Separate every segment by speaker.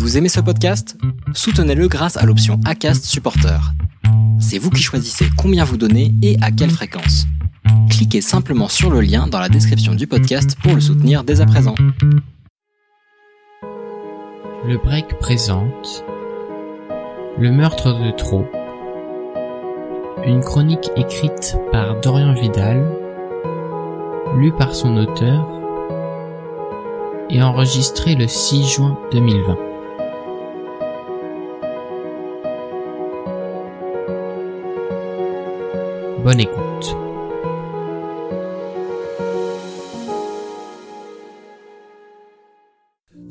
Speaker 1: Vous aimez ce podcast? Soutenez-le grâce à l'option ACAST Supporter. C'est vous qui choisissez combien vous donnez et à quelle fréquence. Cliquez simplement sur le lien dans la description du podcast pour le soutenir dès à présent.
Speaker 2: Le break présente Le meurtre de trop. Une chronique écrite par Dorian Vidal, lue par son auteur et enregistrée le 6 juin 2020. Bonne écoute.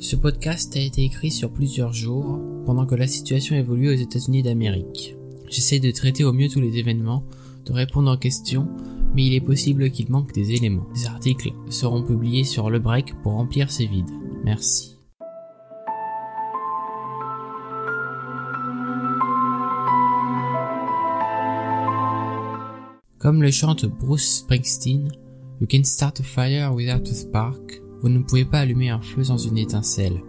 Speaker 2: Ce podcast a été écrit sur plusieurs jours pendant que la situation évolue aux États-Unis d'Amérique. J'essaie de traiter au mieux tous les événements, de répondre aux questions, mais il est possible qu'il manque des éléments. Des articles seront publiés sur le break pour remplir ces vides. Merci. Comme le chante Bruce Springsteen, You can start a fire without a spark. Vous ne pouvez pas allumer un feu sans une étincelle.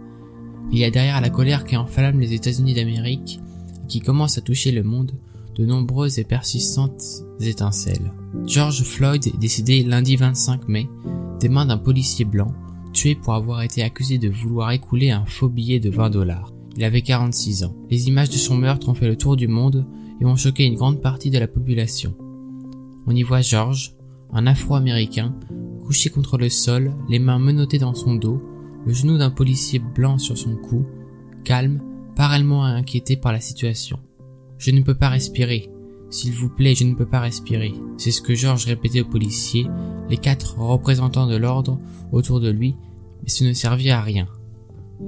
Speaker 2: Il y a derrière la colère qui enflamme les États-Unis d'Amérique et qui commence à toucher le monde de nombreuses et persistantes étincelles. George Floyd est décédé lundi 25 mai des mains d'un policier blanc tué pour avoir été accusé de vouloir écouler un faux billet de 20 dollars. Il avait 46 ans. Les images de son meurtre ont fait le tour du monde et ont choqué une grande partie de la population. On y voit George, un afro-américain, couché contre le sol, les mains menottées dans son dos, le genou d'un policier blanc sur son cou, calme, pas réellement inquiété par la situation. Je ne peux pas respirer. S'il vous plaît, je ne peux pas respirer. C'est ce que George répétait au policier, les quatre représentants de l'ordre autour de lui, mais ce ne servit à rien.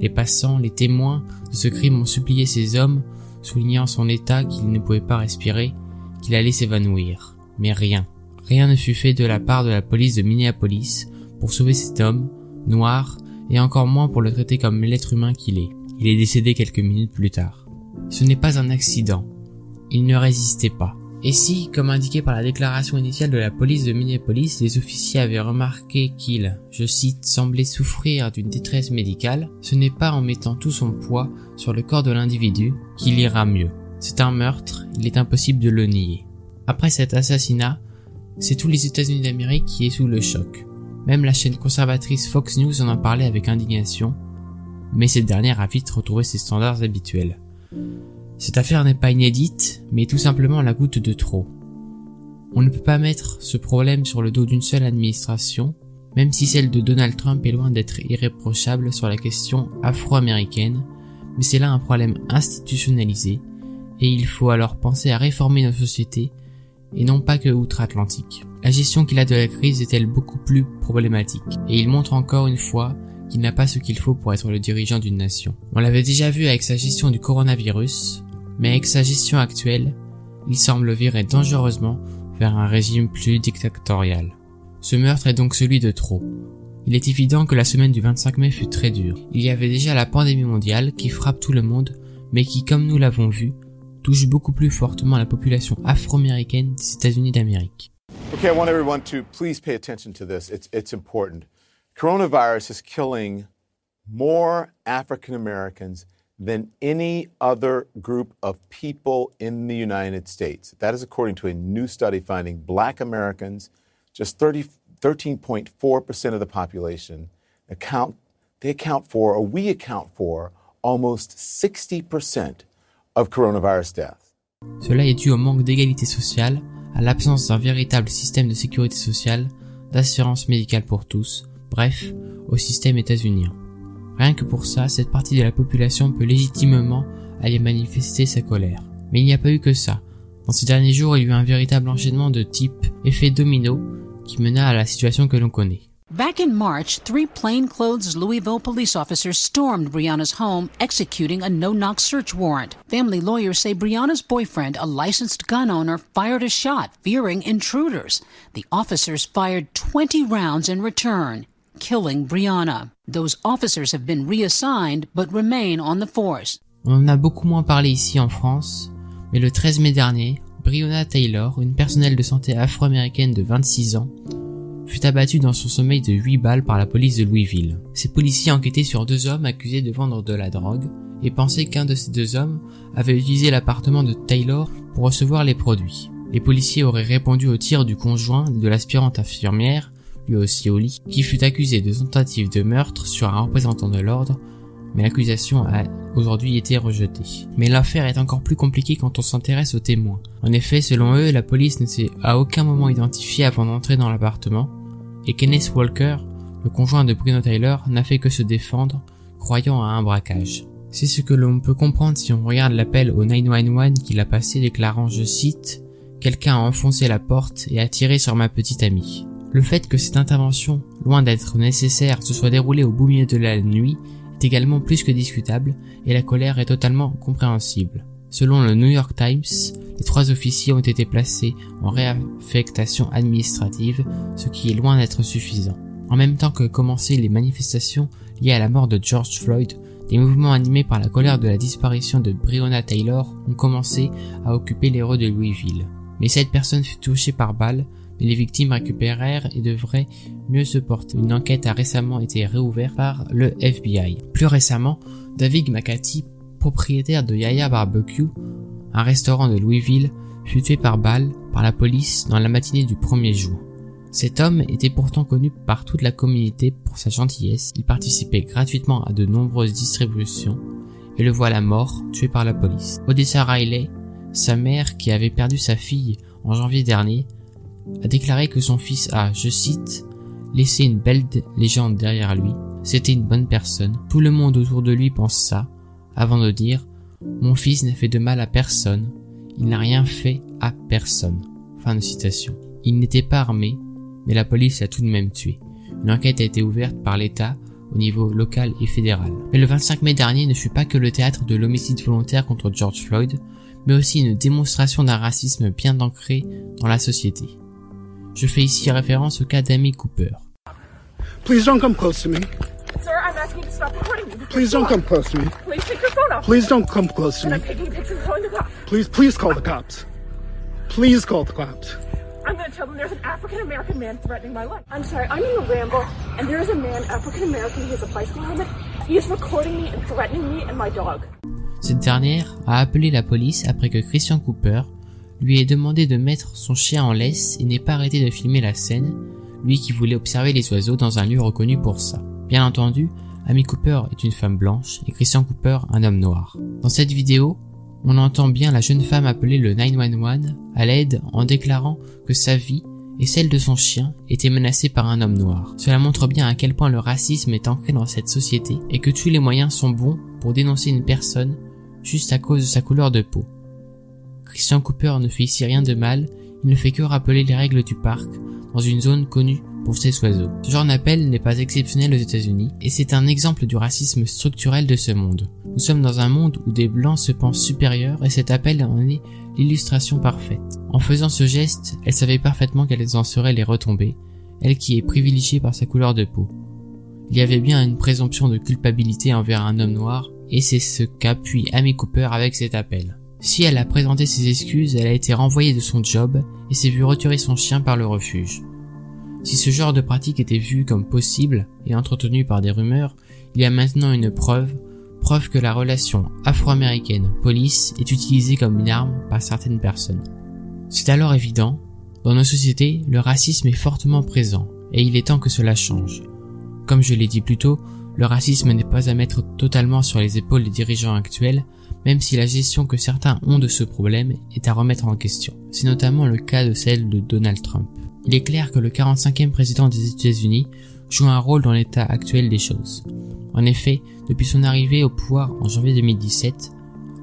Speaker 2: Les passants, les témoins de ce crime ont supplié ces hommes, soulignant son état qu'il ne pouvait pas respirer, qu'il allait s'évanouir. Mais rien, rien ne fut fait de la part de la police de Minneapolis pour sauver cet homme, noir, et encore moins pour le traiter comme l'être humain qu'il est. Il est décédé quelques minutes plus tard. Ce n'est pas un accident. Il ne résistait pas. Et si, comme indiqué par la déclaration initiale de la police de Minneapolis, les officiers avaient remarqué qu'il, je cite, semblait souffrir d'une détresse médicale, ce n'est pas en mettant tout son poids sur le corps de l'individu qu'il ira mieux. C'est un meurtre, il est impossible de le nier. Après cet assassinat, c'est tous les États-Unis d'Amérique qui est sous le choc. Même la chaîne conservatrice Fox News en a parlé avec indignation, mais cette dernière a vite retrouvé ses standards habituels. Cette affaire n'est pas inédite, mais tout simplement la goutte de trop. On ne peut pas mettre ce problème sur le dos d'une seule administration, même si celle de Donald Trump est loin d'être irréprochable sur la question afro-américaine, mais c'est là un problème institutionnalisé, et il faut alors penser à réformer nos sociétés et non pas que outre-Atlantique. La gestion qu'il a de la crise est-elle beaucoup plus problématique, et il montre encore une fois qu'il n'a pas ce qu'il faut pour être le dirigeant d'une nation. On l'avait déjà vu avec sa gestion du coronavirus, mais avec sa gestion actuelle, il semble virer dangereusement vers un régime plus dictatorial. Ce meurtre est donc celui de trop. Il est évident que la semaine du 25 mai fut très dure. Il y avait déjà la pandémie mondiale qui frappe tout le monde, mais qui, comme nous l'avons vu, touche beaucoup plus fortement la population afro-américaine des États-Unis d'Amérique.
Speaker 3: Okay, I want everyone to please pay attention to this. It's, it's important. Coronavirus is killing more African Americans than any other group of people in the United States. That is according to a new study finding black Americans, just 30, 13.4% of the population, account, they account for, or we account for, almost 60%
Speaker 2: Cela est dû au manque d'égalité sociale, à l'absence d'un véritable système de sécurité sociale, d'assurance médicale pour tous, bref, au système états-unien. Rien que pour ça, cette partie de la population peut légitimement aller manifester sa colère. Mais il n'y a pas eu que ça. Dans ces derniers jours, il y a eu un véritable enchaînement de type effet domino qui mena à la situation que l'on connaît.
Speaker 4: Back in March, three plainclothes Louisville police officers stormed Brianna's home, executing a no-knock search warrant. Family lawyers say Brianna's boyfriend, a licensed gun owner, fired a shot, fearing intruders. The officers fired 20 rounds in return, killing Brianna. Those officers have been reassigned, but remain on the force.
Speaker 2: On en a beaucoup moins parlé ici en France, mais le 13 mai dernier, Brianna Taylor, une personnelle de santé afro-américaine de 26 ans, fut abattu dans son sommeil de 8 balles par la police de Louisville. Ces policiers enquêtaient sur deux hommes accusés de vendre de la drogue et pensait qu'un de ces deux hommes avait utilisé l'appartement de Taylor pour recevoir les produits. Les policiers auraient répondu au tir du conjoint de l'aspirante infirmière, lui aussi au lit, qui fut accusé de tentative de meurtre sur un représentant de l'ordre, mais l'accusation a aujourd'hui été rejetée. Mais l'affaire est encore plus compliquée quand on s'intéresse aux témoins. En effet, selon eux, la police ne s'est à aucun moment identifiée avant d'entrer dans l'appartement, et Kenneth Walker, le conjoint de Bruno Tyler, n'a fait que se défendre, croyant à un braquage. C'est ce que l'on peut comprendre si on regarde l'appel au 911 qu'il a passé déclarant, je cite, Quelqu'un a enfoncé la porte et a tiré sur ma petite amie. Le fait que cette intervention, loin d'être nécessaire, se soit déroulée au beau milieu de la nuit également plus que discutable et la colère est totalement compréhensible. Selon le New York Times, les trois officiers ont été placés en réaffectation administrative, ce qui est loin d'être suffisant. En même temps que commençaient les manifestations liées à la mort de George Floyd, des mouvements animés par la colère de la disparition de Breonna Taylor ont commencé à occuper les rues de Louisville. Mais cette personne fut touchée par balle, mais les victimes récupérèrent et devraient mieux se porter. Une enquête a récemment été réouverte par le FBI. Plus récemment, David McCarthy, propriétaire de Yaya Barbecue, un restaurant de Louisville, fut tué par balle par la police dans la matinée du 1er juin. Cet homme était pourtant connu par toute la communauté pour sa gentillesse, il participait gratuitement à de nombreuses distributions, et le voilà mort, tué par la police. Odessa Riley, sa mère qui avait perdu sa fille en janvier dernier, a déclaré que son fils a, je cite, laissé une belle légende derrière lui, c'était une bonne personne, tout le monde autour de lui pense ça, avant de dire, mon fils n'a fait de mal à personne, il n'a rien fait à personne. Fin de citation. Il n'était pas armé, mais la police l'a tout de même tué. Une enquête a été ouverte par l'État au niveau local et fédéral. Mais le 25 mai dernier ne fut pas que le théâtre de l'homicide volontaire contre George Floyd, mais aussi une démonstration d'un racisme bien ancré dans la société. Je fais ici référence au cas d'Amy Cooper.
Speaker 5: Please don't come close to me.
Speaker 6: Sir, I'm asking you to stop recording me.
Speaker 5: Please don't come close to me.
Speaker 6: Please take your phone off.
Speaker 5: Please don't come close to
Speaker 6: I'm
Speaker 5: me.
Speaker 6: taking pictures calling the cops.
Speaker 5: Please, please call the cops. Please call the cops.
Speaker 6: I'm gonna tell them there's an African American man threatening my life. I'm sorry, I'm in a ramble, and there is a man, African American, he has a bicycle helmet. He is recording me and threatening me and my dog.
Speaker 2: Cette dernière a appelé la police après que Christian Cooper lui ait demandé de mettre son chien en laisse et n'ait pas arrêté de filmer la scène, lui qui voulait observer les oiseaux dans un lieu reconnu pour ça. Bien entendu, Amy Cooper est une femme blanche et Christian Cooper un homme noir. Dans cette vidéo, on entend bien la jeune femme appeler le 911 à l'aide en déclarant que sa vie et celle de son chien étaient menacées par un homme noir. Cela montre bien à quel point le racisme est ancré dans cette société et que tous les moyens sont bons pour dénoncer une personne juste à cause de sa couleur de peau. Christian Cooper ne fait ici rien de mal, il ne fait que rappeler les règles du parc dans une zone connue pour ses oiseaux. Ce genre d'appel n'est pas exceptionnel aux États-Unis et c'est un exemple du racisme structurel de ce monde. Nous sommes dans un monde où des blancs se pensent supérieurs et cet appel en est l'illustration parfaite. En faisant ce geste, elle savait parfaitement quelles en seraient les retombées, elle qui est privilégiée par sa couleur de peau. Il y avait bien une présomption de culpabilité envers un homme noir et c'est ce qu'appuie Amy Cooper avec cet appel. Si elle a présenté ses excuses, elle a été renvoyée de son job et s'est vue retirer son chien par le refuge. Si ce genre de pratique était vu comme possible et entretenu par des rumeurs, il y a maintenant une preuve, preuve que la relation afro-américaine-police est utilisée comme une arme par certaines personnes. C'est alors évident, dans nos sociétés, le racisme est fortement présent, et il est temps que cela change. Comme je l'ai dit plus tôt, le racisme n'est pas à mettre totalement sur les épaules des dirigeants actuels, même si la gestion que certains ont de ce problème est à remettre en question. C'est notamment le cas de celle de Donald Trump. Il est clair que le 45e président des États-Unis joue un rôle dans l'état actuel des choses. En effet, depuis son arrivée au pouvoir en janvier 2017,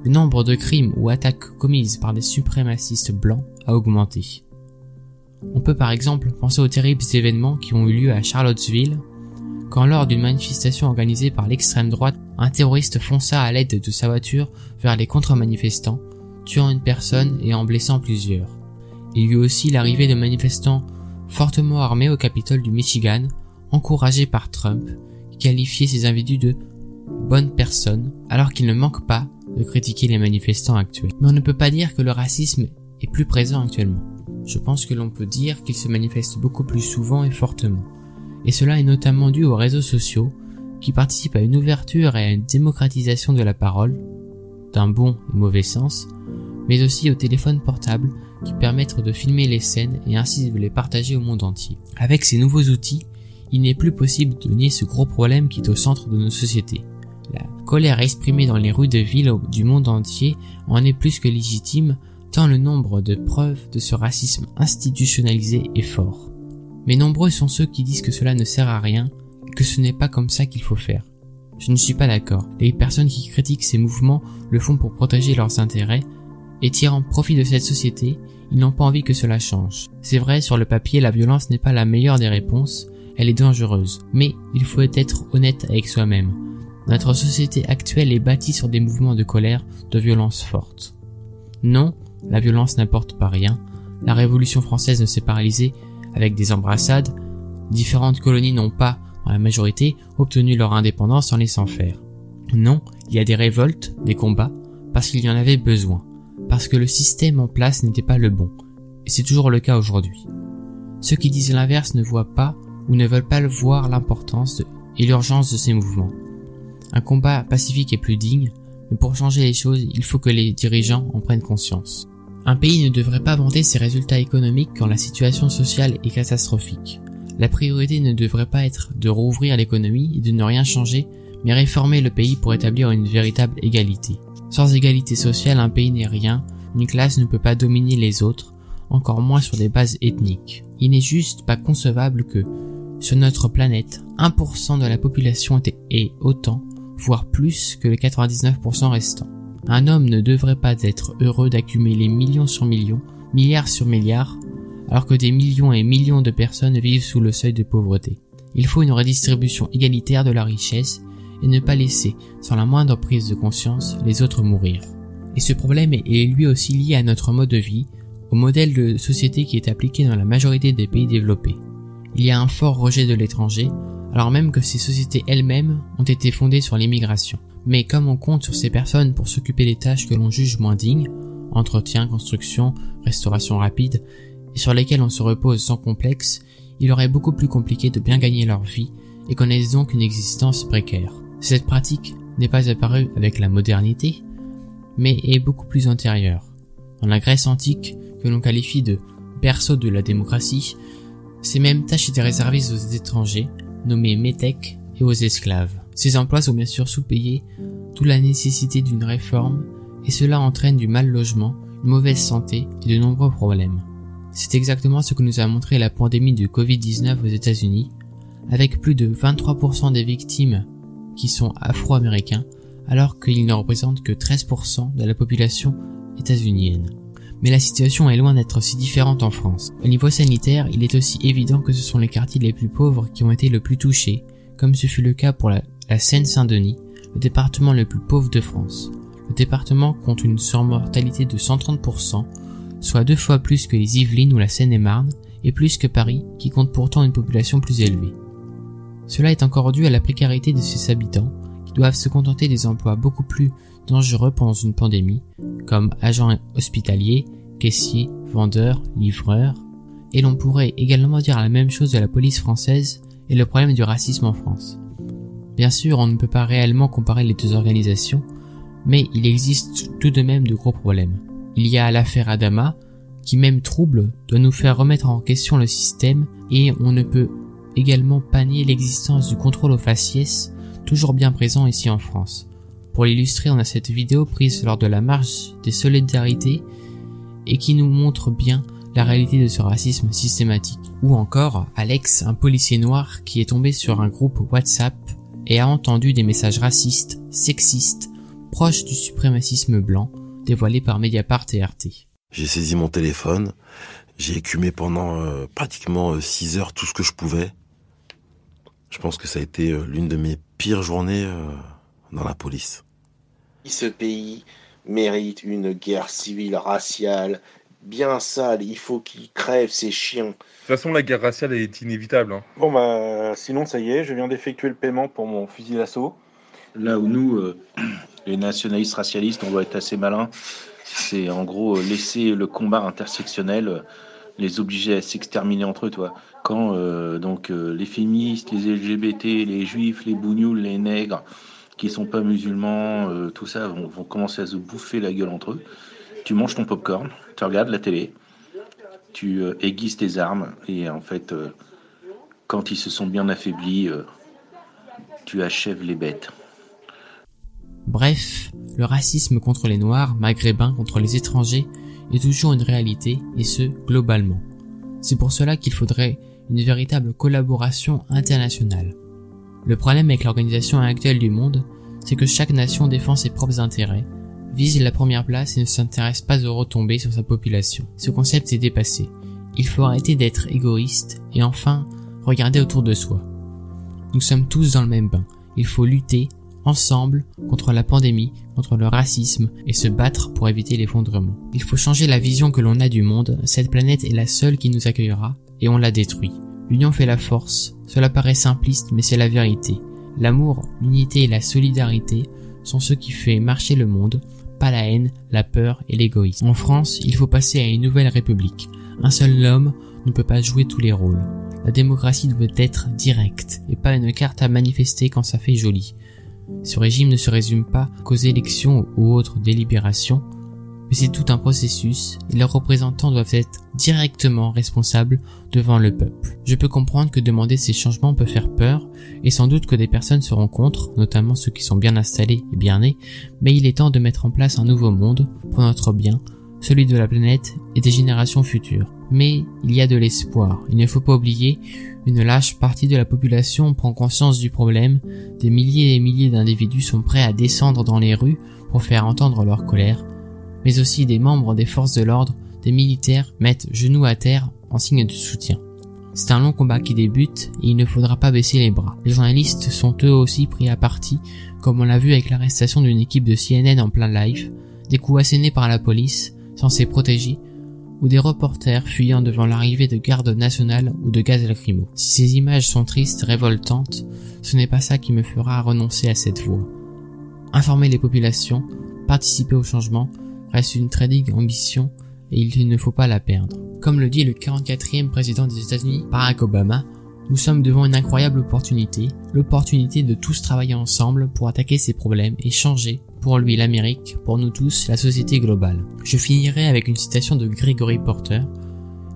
Speaker 2: le nombre de crimes ou attaques commises par des suprémacistes blancs a augmenté. On peut par exemple penser aux terribles événements qui ont eu lieu à Charlottesville, quand lors d'une manifestation organisée par l'extrême droite, un terroriste fonça à l'aide de sa voiture vers les contre-manifestants, tuant une personne et en blessant plusieurs. Il y eut aussi l'arrivée de manifestants fortement armés au Capitole du Michigan, encouragés par Trump, qui qualifiait ces individus de bonnes personnes, alors qu'il ne manque pas de critiquer les manifestants actuels. Mais on ne peut pas dire que le racisme est plus présent actuellement. Je pense que l'on peut dire qu'il se manifeste beaucoup plus souvent et fortement. Et cela est notamment dû aux réseaux sociaux, qui participent à une ouverture et à une démocratisation de la parole, d'un bon et mauvais sens, mais aussi aux téléphones portables qui permettent de filmer les scènes et ainsi de les partager au monde entier. Avec ces nouveaux outils, il n'est plus possible de nier ce gros problème qui est au centre de nos sociétés. La colère exprimée dans les rues de villes du monde entier en est plus que légitime tant le nombre de preuves de ce racisme institutionnalisé est fort. Mais nombreux sont ceux qui disent que cela ne sert à rien, que ce n'est pas comme ça qu'il faut faire. Je ne suis pas d'accord. Les personnes qui critiquent ces mouvements le font pour protéger leurs intérêts, et tirant profit de cette société, ils n'ont pas envie que cela change. C'est vrai, sur le papier, la violence n'est pas la meilleure des réponses, elle est dangereuse, mais il faut être honnête avec soi-même. Notre société actuelle est bâtie sur des mouvements de colère, de violence forte. Non, la violence n'apporte pas rien. La Révolution française ne s'est paralysée avec des embrassades. Différentes colonies n'ont pas, en la majorité, obtenu leur indépendance en laissant faire. Non, il y a des révoltes, des combats, parce qu'il y en avait besoin, parce que le système en place n'était pas le bon, et c'est toujours le cas aujourd'hui. Ceux qui disent l'inverse ne voient pas ou ne veulent pas voir l'importance et l'urgence de ces mouvements. Un combat pacifique est plus digne, mais pour changer les choses, il faut que les dirigeants en prennent conscience. Un pays ne devrait pas vanter ses résultats économiques quand la situation sociale est catastrophique. La priorité ne devrait pas être de rouvrir l'économie et de ne rien changer, mais réformer le pays pour établir une véritable égalité. Sans égalité sociale, un pays n'est rien, une classe ne peut pas dominer les autres, encore moins sur des bases ethniques. Il n'est juste pas concevable que, sur notre planète, 1% de la population est autant, voire plus que les 99% restants. Un homme ne devrait pas être heureux d'accumuler millions sur millions, milliards sur milliards, alors que des millions et millions de personnes vivent sous le seuil de pauvreté. Il faut une redistribution égalitaire de la richesse et ne pas laisser, sans la moindre prise de conscience, les autres mourir. Et ce problème est lui aussi lié à notre mode de vie, au modèle de société qui est appliqué dans la majorité des pays développés. Il y a un fort rejet de l'étranger, alors même que ces sociétés elles-mêmes ont été fondées sur l'immigration. Mais comme on compte sur ces personnes pour s'occuper des tâches que l'on juge moins dignes, entretien, construction, restauration rapide, et sur lesquelles on se repose sans complexe, il aurait beaucoup plus compliqué de bien gagner leur vie et connaissent donc une existence précaire. Cette pratique n'est pas apparue avec la modernité, mais est beaucoup plus antérieure. Dans la Grèce antique, que l'on qualifie de berceau de la démocratie, ces mêmes tâches étaient réservées aux étrangers, nommés métèques, et aux esclaves. Ces emplois sont bien sûr sous-payés, d'où la nécessité d'une réforme, et cela entraîne du mal logement, une mauvaise santé et de nombreux problèmes. C'est exactement ce que nous a montré la pandémie de Covid-19 aux États-Unis, avec plus de 23% des victimes qui sont afro-américains, alors qu'ils ne représentent que 13% de la population états-unienne mais la situation est loin d'être si différente en France. Au niveau sanitaire, il est aussi évident que ce sont les quartiers les plus pauvres qui ont été le plus touchés, comme ce fut le cas pour la, Seine-Saint-Denis, le département le plus pauvre de France. Le département compte une surmortalité de 130%, soit deux fois plus que les Yvelines ou la Seine-et-Marne, et plus que Paris, qui compte pourtant une population plus élevée. Cela est encore dû à la précarité de ses habitants, qui doivent se contenter des emplois beaucoup plus dangereux pendant une pandémie, comme agents hospitaliers, caissiers, vendeurs, livreurs, et l'on pourrait également dire la même chose de la police française et le problème du racisme en France. Bien sûr, on ne peut pas réellement comparer les deux organisations, mais il existe tout de même de gros problèmes. Il y a l'affaire Adama, qui même trouble, doit nous faire remettre en question le système, et on ne peut également pas nier l'existence du contrôle aux faciès, toujours bien présent ici en France. Pour l'illustrer, on a cette vidéo prise lors de la marche des solidarités et qui nous montre bien la réalité de ce racisme systématique. Ou encore Alex, un policier noir qui est tombé sur un groupe WhatsApp et a entendu des messages racistes, sexistes, proches du suprémacisme blanc, dévoilés par Mediapart et RT.
Speaker 7: J'ai saisi mon téléphone, j'ai écumé pendant euh, pratiquement 6 euh, heures tout ce que je pouvais. Je pense que ça a été euh, l'une de mes pires journées dans la police.
Speaker 8: Ce pays mérite une guerre civile raciale bien sale. Il faut qu'il crève ces chiens. De
Speaker 9: toute façon, la guerre raciale est inévitable. Hein.
Speaker 10: Bon, bah, sinon, ça y est, je viens d'effectuer le paiement pour mon fusil d'assaut.
Speaker 11: Là où nous, euh, les nationalistes racialistes, on doit être assez malins, c'est en gros laisser le combat intersectionnel les obliger à s'exterminer entre eux, toi. Quand euh, donc euh, les féministes, les LGBT, les juifs, les bougnoules, les nègres, qui sont pas musulmans, euh, tout ça, vont, vont, commencer à se bouffer la gueule entre eux. Tu manges ton popcorn, tu regardes la télé, tu aiguises tes armes, et en fait, quand ils se sont bien affaiblis, tu achèves les bêtes.
Speaker 2: Bref, le racisme contre les Noirs, maghrébins contre les étrangers, est toujours une réalité, et ce, globalement. C'est pour cela qu'il faudrait une véritable collaboration internationale. Le problème avec l'organisation actuelle du monde, c'est que chaque nation défend ses propres intérêts, vise la première place et ne s'intéresse pas aux retombées sur sa population. Ce concept est dépassé. Il faut arrêter d'être égoïste et enfin regarder autour de soi. Nous sommes tous dans le même bain. Il faut lutter ensemble contre la pandémie, contre le racisme et se battre pour éviter l'effondrement. Il faut changer la vision que l'on a du monde, cette planète est la seule qui nous accueillera et on la détruit. L'union fait la force, cela paraît simpliste mais c'est la vérité. L'amour, l'unité et la solidarité sont ce qui fait marcher le monde, pas la haine, la peur et l'égoïsme. En France, il faut passer à une nouvelle république. Un seul homme ne peut pas jouer tous les rôles. La démocratie doit être directe et pas une carte à manifester quand ça fait joli. Ce régime ne se résume pas qu'aux élections ou autres délibérations, mais c'est tout un processus et leurs représentants doivent être directement responsables devant le peuple. Je peux comprendre que demander ces changements peut faire peur et sans doute que des personnes seront contre, notamment ceux qui sont bien installés et bien nés, mais il est temps de mettre en place un nouveau monde pour notre bien, celui de la planète et des générations futures. Mais il y a de l'espoir. Il ne faut pas oublier, une lâche partie de la population prend conscience du problème, des milliers et milliers d'individus sont prêts à descendre dans les rues pour faire entendre leur colère, mais aussi des membres des forces de l'ordre, des militaires mettent genoux à terre en signe de soutien. C'est un long combat qui débute et il ne faudra pas baisser les bras. Les journalistes sont eux aussi pris à partie, comme on l'a vu avec l'arrestation d'une équipe de CNN en plein live, des coups assénés par la police, censés protéger, ou des reporters fuyant devant l'arrivée de gardes nationales ou de gaz lacrymo. Si ces images sont tristes, révoltantes, ce n'est pas ça qui me fera renoncer à cette voie. Informer les populations, participer au changement, reste une très ambition et il ne faut pas la perdre. Comme le dit le 44e président des États-Unis, Barack Obama, nous sommes devant une incroyable opportunité, l'opportunité de tous travailler ensemble pour attaquer ces problèmes et changer, pour lui l'Amérique, pour nous tous la société globale. Je finirai avec une citation de Gregory Porter,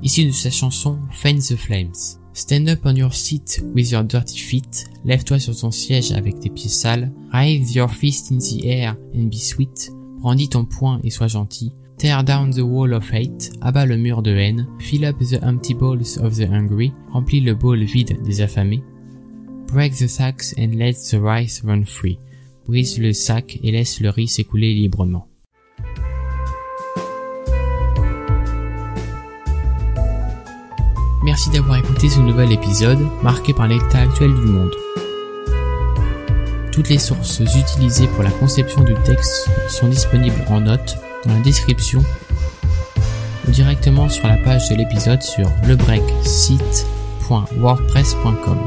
Speaker 2: issue de sa chanson Fan the Flames. Stand up on your seat with your dirty feet, lève-toi sur ton siège avec tes pieds sales, raise your fist in the air and be sweet, brandis ton poing et sois gentil, Tear down the wall of hate, abat le mur de haine, fill up the empty bowls of the hungry, remplis le bol vide des affamés, break the sacks and let the rice run free, brise le sac et laisse le riz s'écouler librement. Merci d'avoir écouté ce nouvel épisode marqué par l'état actuel du monde. Toutes les sources utilisées pour la conception du texte sont disponibles en notes dans la description ou directement sur la page de l'épisode sur lebreaksite.wordpress.com.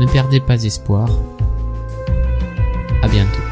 Speaker 2: Ne perdez pas espoir. À bientôt.